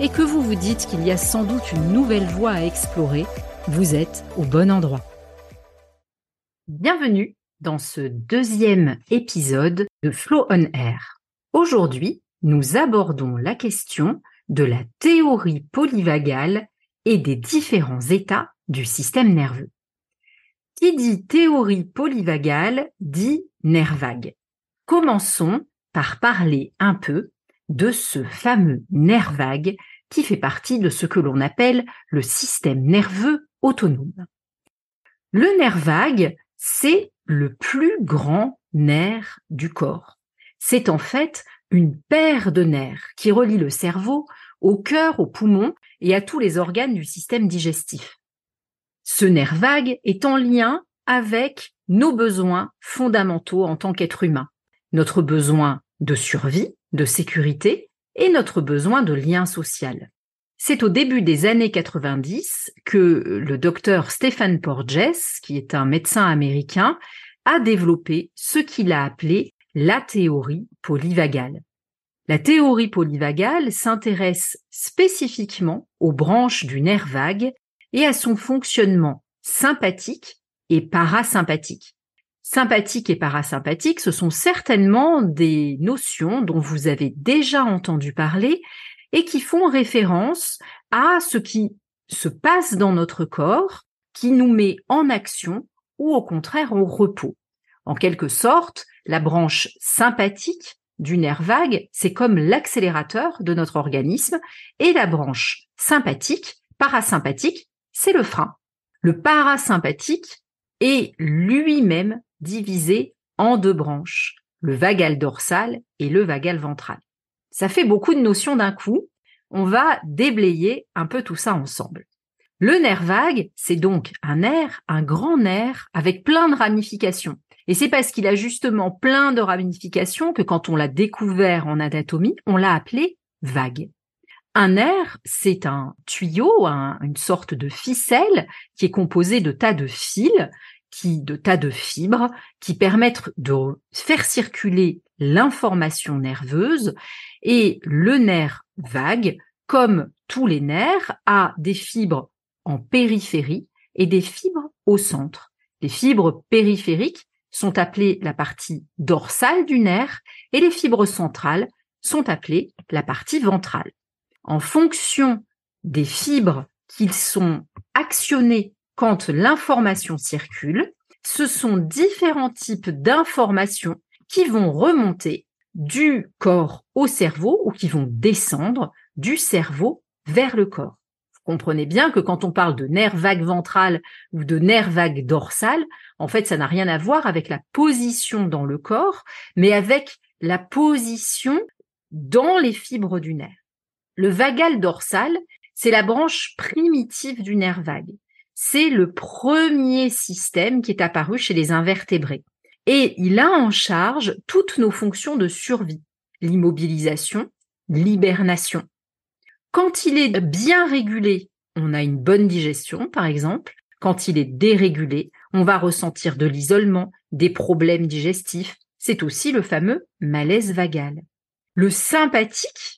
et que vous vous dites qu'il y a sans doute une nouvelle voie à explorer, vous êtes au bon endroit. Bienvenue dans ce deuxième épisode de Flow on Air. Aujourd'hui, nous abordons la question de la théorie polyvagale et des différents états du système nerveux. Qui dit théorie polyvagale dit nerf vague. Commençons par parler un peu de ce fameux nerf vague qui fait partie de ce que l'on appelle le système nerveux autonome. Le nerf vague, c'est le plus grand nerf du corps. C'est en fait une paire de nerfs qui relie le cerveau au cœur, aux poumons et à tous les organes du système digestif. Ce nerf vague est en lien avec nos besoins fondamentaux en tant qu'être humain. Notre besoin de survie, de sécurité et notre besoin de lien social. C'est au début des années 90 que le docteur Stéphane Porges, qui est un médecin américain, a développé ce qu'il a appelé la théorie polyvagale. La théorie polyvagale s'intéresse spécifiquement aux branches du nerf vague et à son fonctionnement sympathique et parasympathique. Sympathique et parasympathique, ce sont certainement des notions dont vous avez déjà entendu parler et qui font référence à ce qui se passe dans notre corps, qui nous met en action ou au contraire au repos. En quelque sorte, la branche sympathique du nerf vague, c'est comme l'accélérateur de notre organisme, et la branche sympathique, parasympathique, c'est le frein. Le parasympathique est lui-même divisé en deux branches, le vagal dorsal et le vagal ventral. Ça fait beaucoup de notions d'un coup. On va déblayer un peu tout ça ensemble. Le nerf vague, c'est donc un nerf, un grand nerf avec plein de ramifications. Et c'est parce qu'il a justement plein de ramifications que quand on l'a découvert en anatomie, on l'a appelé vague. Un nerf, c'est un tuyau, une sorte de ficelle qui est composé de tas de fils qui, de tas de fibres qui permettent de faire circuler l'information nerveuse et le nerf vague, comme tous les nerfs, a des fibres en périphérie et des fibres au centre. Les fibres périphériques sont appelées la partie dorsale du nerf et les fibres centrales sont appelées la partie ventrale. En fonction des fibres qui sont actionnées quand l'information circule, ce sont différents types d'informations qui vont remonter du corps au cerveau ou qui vont descendre du cerveau vers le corps. Vous comprenez bien que quand on parle de nerf vague ventral ou de nerf vague dorsal, en fait, ça n'a rien à voir avec la position dans le corps, mais avec la position dans les fibres du nerf. Le vagal dorsal, c'est la branche primitive du nerf vague c'est le premier système qui est apparu chez les invertébrés. Et il a en charge toutes nos fonctions de survie, l'immobilisation, l'hibernation. Quand il est bien régulé, on a une bonne digestion, par exemple. Quand il est dérégulé, on va ressentir de l'isolement, des problèmes digestifs. C'est aussi le fameux malaise vagal. Le sympathique,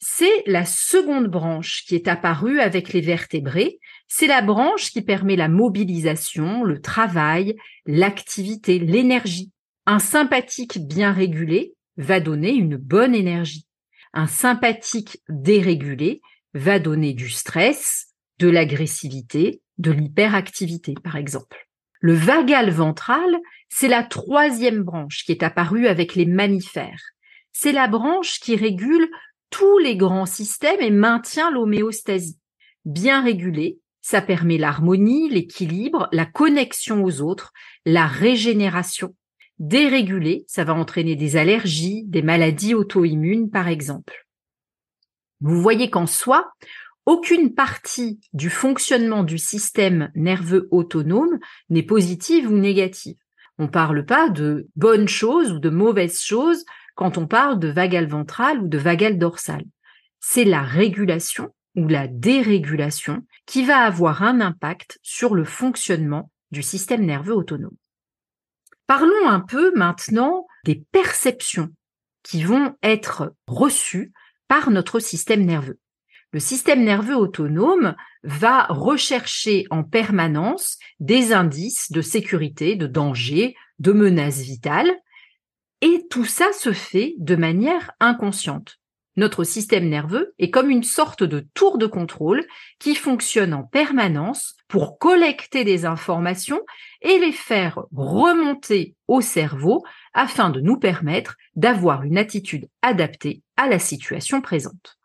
c'est la seconde branche qui est apparue avec les vertébrés c'est la branche qui permet la mobilisation, le travail, l'activité, l'énergie. Un sympathique bien régulé va donner une bonne énergie. Un sympathique dérégulé va donner du stress, de l'agressivité, de l'hyperactivité, par exemple. Le vagal ventral, c'est la troisième branche qui est apparue avec les mammifères. C'est la branche qui régule tous les grands systèmes et maintient l'homéostasie. Bien régulée, ça permet l'harmonie, l'équilibre, la connexion aux autres, la régénération. Dérégulée, ça va entraîner des allergies, des maladies auto-immunes par exemple. Vous voyez qu'en soi, aucune partie du fonctionnement du système nerveux autonome n'est positive ou négative. On ne parle pas de bonnes choses ou de mauvaises choses quand on parle de vagal ventral ou de vagal dorsal. C'est la régulation ou la dérégulation qui va avoir un impact sur le fonctionnement du système nerveux autonome. Parlons un peu maintenant des perceptions qui vont être reçues par notre système nerveux. Le système nerveux autonome va rechercher en permanence des indices de sécurité, de danger, de menace vitale, et tout ça se fait de manière inconsciente. Notre système nerveux est comme une sorte de tour de contrôle qui fonctionne en permanence pour collecter des informations et les faire remonter au cerveau afin de nous permettre d'avoir une attitude adaptée à la situation présente.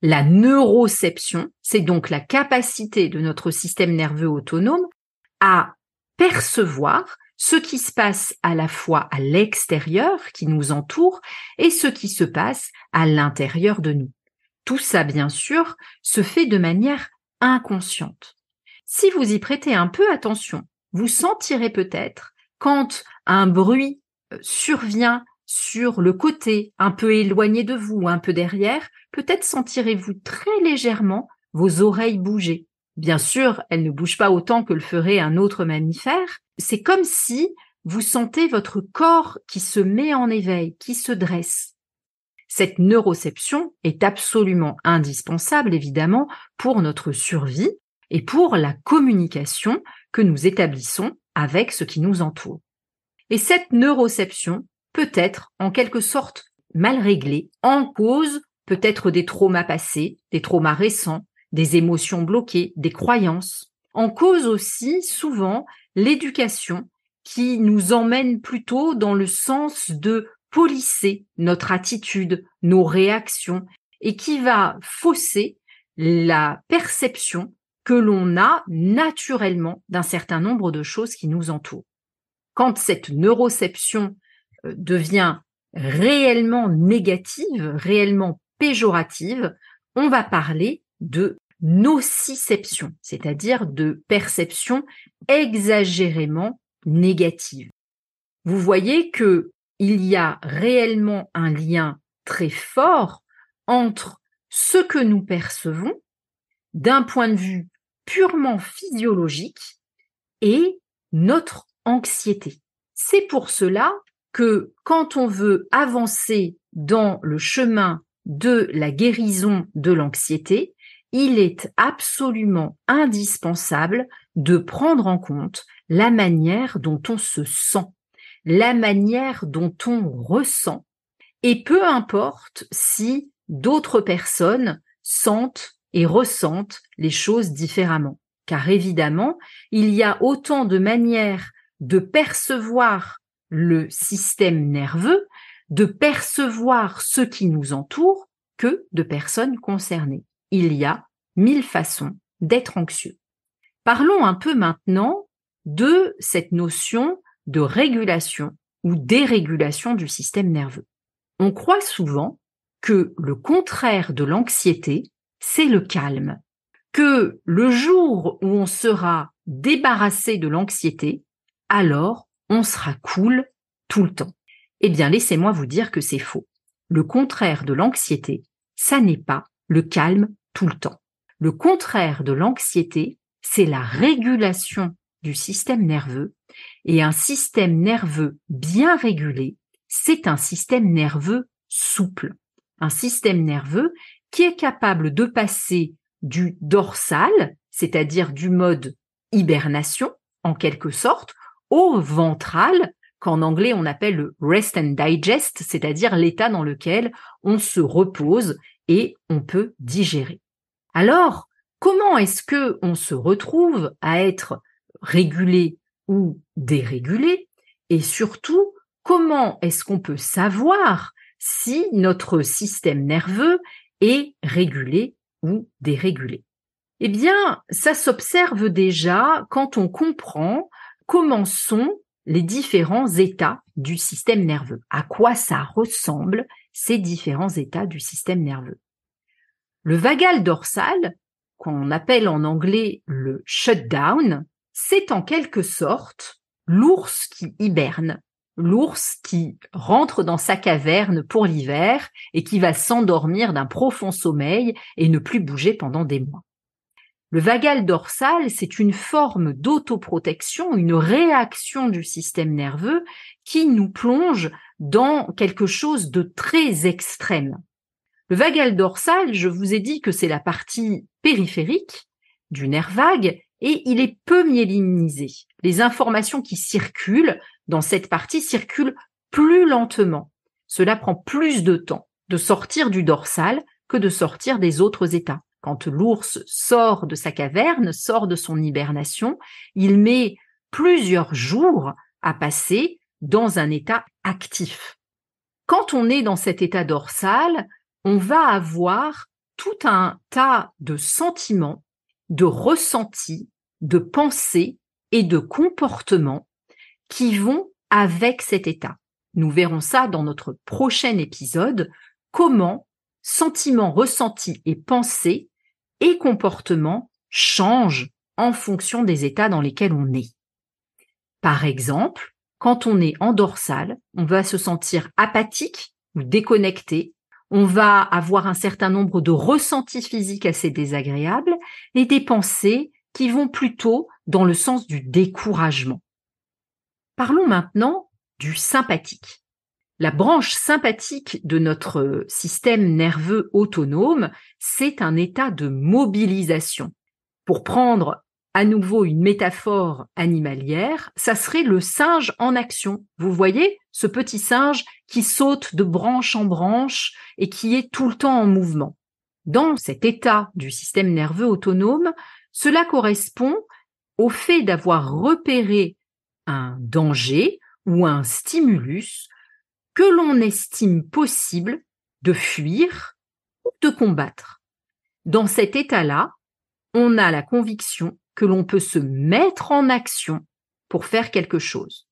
La neuroception, c'est donc la capacité de notre système nerveux autonome à percevoir ce qui se passe à la fois à l'extérieur qui nous entoure et ce qui se passe à l'intérieur de nous. Tout ça, bien sûr, se fait de manière inconsciente. Si vous y prêtez un peu attention, vous sentirez peut-être quand un bruit euh, survient sur le côté, un peu éloigné de vous, un peu derrière, peut-être sentirez-vous très légèrement vos oreilles bouger. Bien sûr, elles ne bougent pas autant que le ferait un autre mammifère, c'est comme si vous sentez votre corps qui se met en éveil, qui se dresse. Cette neuroception est absolument indispensable, évidemment, pour notre survie et pour la communication que nous établissons avec ce qui nous entoure. Et cette neuroception peut être en quelque sorte mal réglée, en cause peut-être des traumas passés, des traumas récents, des émotions bloquées, des croyances. En cause aussi souvent l'éducation qui nous emmène plutôt dans le sens de polisser notre attitude, nos réactions, et qui va fausser la perception que l'on a naturellement d'un certain nombre de choses qui nous entourent. Quand cette neuroception euh, devient réellement négative, réellement péjorative, on va parler de nociception, c'est-à-dire de perception exagérément négative. Vous voyez que il y a réellement un lien très fort entre ce que nous percevons d'un point de vue purement physiologique et notre anxiété. C'est pour cela que quand on veut avancer dans le chemin de la guérison de l'anxiété, il est absolument indispensable de prendre en compte la manière dont on se sent, la manière dont on ressent, et peu importe si d'autres personnes sentent et ressentent les choses différemment. Car évidemment, il y a autant de manières de percevoir le système nerveux, de percevoir ce qui nous entoure, que de personnes concernées il y a mille façons d'être anxieux. Parlons un peu maintenant de cette notion de régulation ou dérégulation du système nerveux. On croit souvent que le contraire de l'anxiété, c'est le calme, que le jour où on sera débarrassé de l'anxiété, alors on sera cool tout le temps. Eh bien, laissez-moi vous dire que c'est faux. Le contraire de l'anxiété, ça n'est pas le calme tout le temps. Le contraire de l'anxiété, c'est la régulation du système nerveux. Et un système nerveux bien régulé, c'est un système nerveux souple. Un système nerveux qui est capable de passer du dorsal, c'est-à-dire du mode hibernation, en quelque sorte, au ventral, qu'en anglais on appelle le rest and digest, c'est-à-dire l'état dans lequel on se repose et on peut digérer. Alors, comment est-ce que on se retrouve à être régulé ou dérégulé? Et surtout comment est-ce qu'on peut savoir si notre système nerveux est régulé ou dérégulé? Eh bien, ça s'observe déjà quand on comprend comment sont les différents états du système nerveux, à quoi ça ressemble ces différents états du système nerveux. Le vagal dorsal, qu'on appelle en anglais le shutdown, c'est en quelque sorte l'ours qui hiberne, l'ours qui rentre dans sa caverne pour l'hiver et qui va s'endormir d'un profond sommeil et ne plus bouger pendant des mois. Le vagal dorsal, c'est une forme d'autoprotection, une réaction du système nerveux qui nous plonge dans quelque chose de très extrême. Le vagal dorsal, je vous ai dit que c'est la partie périphérique du nerf vague et il est peu myélinisé. Les informations qui circulent dans cette partie circulent plus lentement. Cela prend plus de temps de sortir du dorsal que de sortir des autres états. Quand l'ours sort de sa caverne, sort de son hibernation, il met plusieurs jours à passer dans un état actif. Quand on est dans cet état dorsal, on va avoir tout un tas de sentiments de ressentis, de pensées et de comportements qui vont avec cet état. Nous verrons ça dans notre prochain épisode, comment sentiments, ressentis et pensées et comportements changent en fonction des états dans lesquels on est. Par exemple, quand on est en dorsale, on va se sentir apathique ou déconnecté, on va avoir un certain nombre de ressentis physiques assez désagréables et des pensées qui vont plutôt dans le sens du découragement. Parlons maintenant du sympathique. La branche sympathique de notre système nerveux autonome, c'est un état de mobilisation. Pour prendre à nouveau une métaphore animalière, ça serait le singe en action. Vous voyez ce petit singe qui saute de branche en branche et qui est tout le temps en mouvement. Dans cet état du système nerveux autonome, cela correspond au fait d'avoir repéré un danger ou un stimulus que l'on estime possible de fuir ou de combattre. Dans cet état-là, on a la conviction que l'on peut se mettre en action pour faire quelque chose.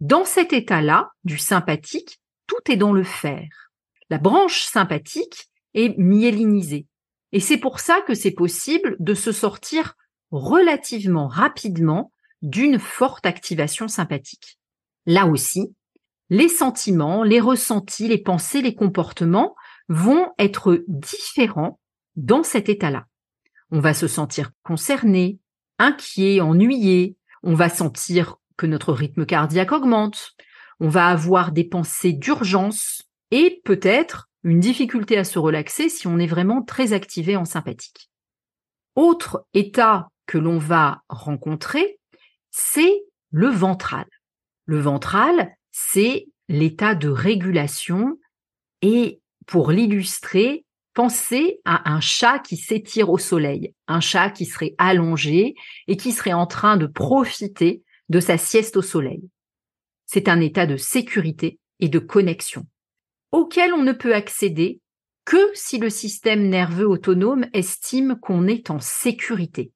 Dans cet état-là, du sympathique, tout est dans le faire. La branche sympathique est myélinisée. Et c'est pour ça que c'est possible de se sortir relativement rapidement d'une forte activation sympathique. Là aussi, les sentiments, les ressentis, les pensées, les comportements vont être différents dans cet état-là. On va se sentir concerné, inquiet, ennuyé, on va sentir que notre rythme cardiaque augmente, on va avoir des pensées d'urgence et peut-être une difficulté à se relaxer si on est vraiment très activé en sympathique. Autre état que l'on va rencontrer, c'est le ventral. Le ventral, c'est l'état de régulation et pour l'illustrer, pensez à un chat qui s'étire au soleil, un chat qui serait allongé et qui serait en train de profiter de sa sieste au soleil. C'est un état de sécurité et de connexion auquel on ne peut accéder que si le système nerveux autonome estime qu'on est en sécurité.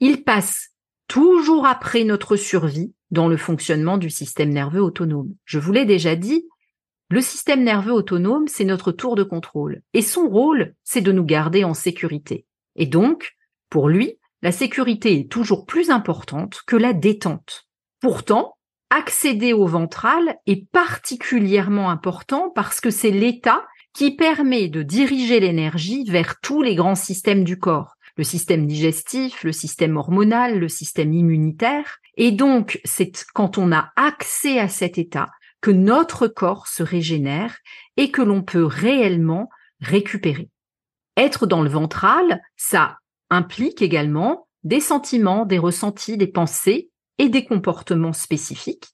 Il passe toujours après notre survie dans le fonctionnement du système nerveux autonome. Je vous l'ai déjà dit, le système nerveux autonome, c'est notre tour de contrôle. Et son rôle, c'est de nous garder en sécurité. Et donc, pour lui, la sécurité est toujours plus importante que la détente. Pourtant, accéder au ventral est particulièrement important parce que c'est l'état qui permet de diriger l'énergie vers tous les grands systèmes du corps. Le système digestif, le système hormonal, le système immunitaire. Et donc, c'est quand on a accès à cet état que notre corps se régénère et que l'on peut réellement récupérer. Être dans le ventral, ça implique également des sentiments, des ressentis, des pensées et des comportements spécifiques.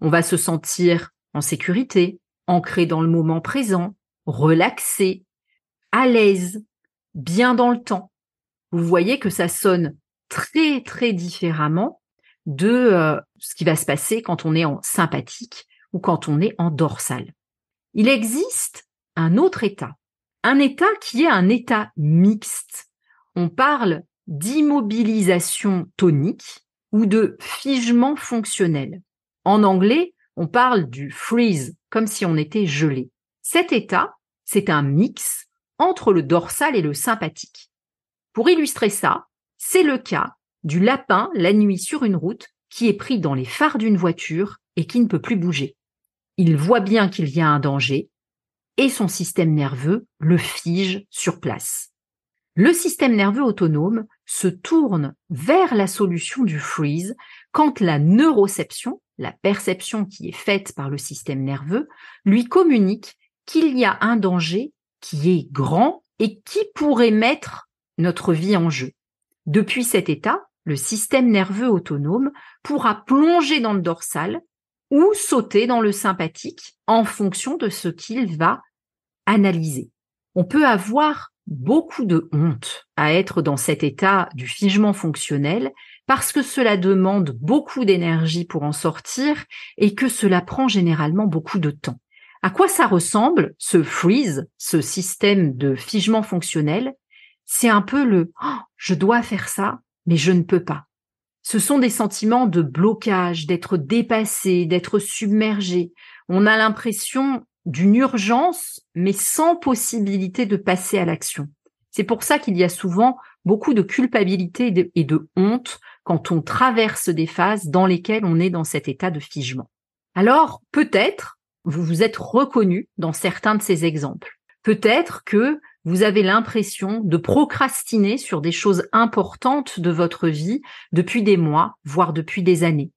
On va se sentir en sécurité, ancré dans le moment présent, relaxé, à l'aise, bien dans le temps. Vous voyez que ça sonne très très différemment de euh, ce qui va se passer quand on est en sympathique ou quand on est en dorsal. Il existe un autre état, un état qui est un état mixte. On parle d'immobilisation tonique ou de figement fonctionnel. En anglais, on parle du freeze, comme si on était gelé. Cet état, c'est un mix entre le dorsal et le sympathique. Pour illustrer ça, c'est le cas du lapin la nuit sur une route qui est pris dans les phares d'une voiture et qui ne peut plus bouger. Il voit bien qu'il y a un danger et son système nerveux le fige sur place. Le système nerveux autonome se tourne vers la solution du freeze quand la neuroception, la perception qui est faite par le système nerveux, lui communique qu'il y a un danger qui est grand et qui pourrait mettre notre vie en jeu. Depuis cet état, le système nerveux autonome pourra plonger dans le dorsal ou sauter dans le sympathique en fonction de ce qu'il va analyser. On peut avoir beaucoup de honte à être dans cet état du figement fonctionnel parce que cela demande beaucoup d'énergie pour en sortir et que cela prend généralement beaucoup de temps. À quoi ça ressemble, ce freeze, ce système de figement fonctionnel? C'est un peu le oh, je dois faire ça, mais je ne peux pas. Ce sont des sentiments de blocage, d'être dépassé, d'être submergé. On a l'impression d'une urgence, mais sans possibilité de passer à l'action. C'est pour ça qu'il y a souvent beaucoup de culpabilité et de honte quand on traverse des phases dans lesquelles on est dans cet état de figement. Alors, peut-être vous vous êtes reconnu dans certains de ces exemples. Peut-être que vous avez l'impression de procrastiner sur des choses importantes de votre vie depuis des mois, voire depuis des années.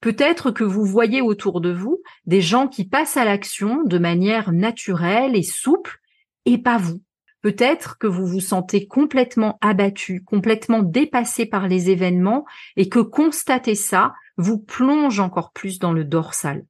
Peut-être que vous voyez autour de vous des gens qui passent à l'action de manière naturelle et souple, et pas vous. Peut-être que vous vous sentez complètement abattu, complètement dépassé par les événements, et que constater ça vous plonge encore plus dans le dorsal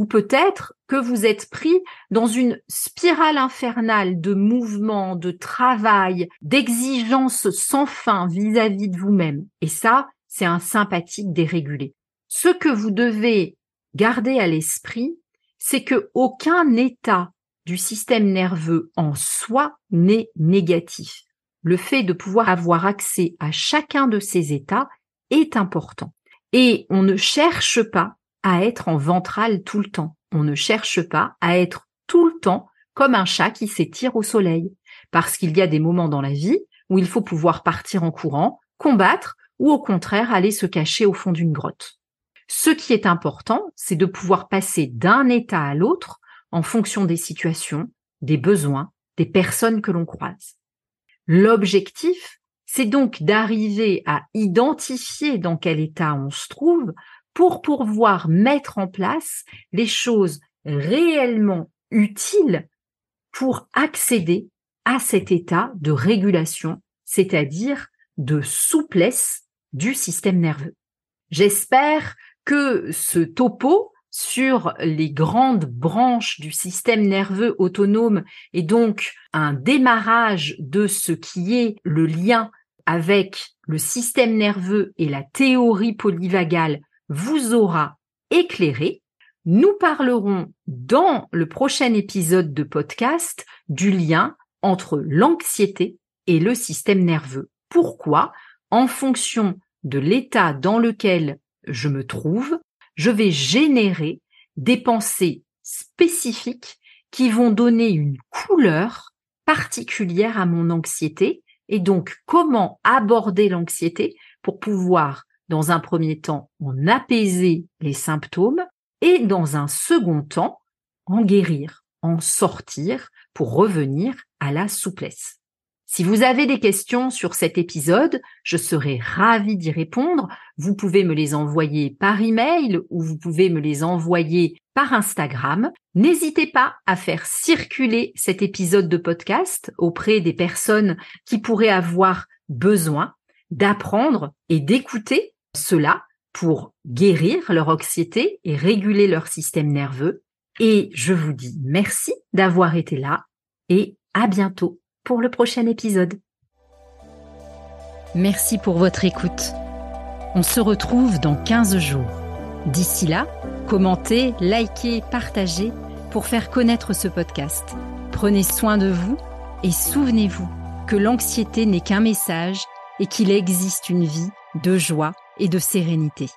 ou peut-être que vous êtes pris dans une spirale infernale de mouvements, de travail, d'exigences sans fin vis-à-vis de vous-même. Et ça, c'est un sympathique dérégulé. Ce que vous devez garder à l'esprit, c'est que aucun état du système nerveux en soi n'est négatif. Le fait de pouvoir avoir accès à chacun de ces états est important. Et on ne cherche pas à être en ventral tout le temps. On ne cherche pas à être tout le temps comme un chat qui s'étire au soleil. Parce qu'il y a des moments dans la vie où il faut pouvoir partir en courant, combattre ou au contraire aller se cacher au fond d'une grotte. Ce qui est important, c'est de pouvoir passer d'un état à l'autre en fonction des situations, des besoins, des personnes que l'on croise. L'objectif, c'est donc d'arriver à identifier dans quel état on se trouve pour pouvoir mettre en place les choses réellement utiles pour accéder à cet état de régulation, c'est-à-dire de souplesse du système nerveux. J'espère que ce topo sur les grandes branches du système nerveux autonome et donc un démarrage de ce qui est le lien avec le système nerveux et la théorie polyvagale vous aura éclairé. Nous parlerons dans le prochain épisode de podcast du lien entre l'anxiété et le système nerveux. Pourquoi? En fonction de l'état dans lequel je me trouve, je vais générer des pensées spécifiques qui vont donner une couleur particulière à mon anxiété et donc comment aborder l'anxiété pour pouvoir dans un premier temps, en apaiser les symptômes et dans un second temps, en guérir, en sortir pour revenir à la souplesse. Si vous avez des questions sur cet épisode, je serai ravie d'y répondre. Vous pouvez me les envoyer par email ou vous pouvez me les envoyer par Instagram. N'hésitez pas à faire circuler cet épisode de podcast auprès des personnes qui pourraient avoir besoin d'apprendre et d'écouter cela pour guérir leur anxiété et réguler leur système nerveux. Et je vous dis merci d'avoir été là et à bientôt pour le prochain épisode. Merci pour votre écoute. On se retrouve dans 15 jours. D'ici là, commentez, likez, partagez pour faire connaître ce podcast. Prenez soin de vous et souvenez-vous que l'anxiété n'est qu'un message et qu'il existe une vie de joie et de sérénité.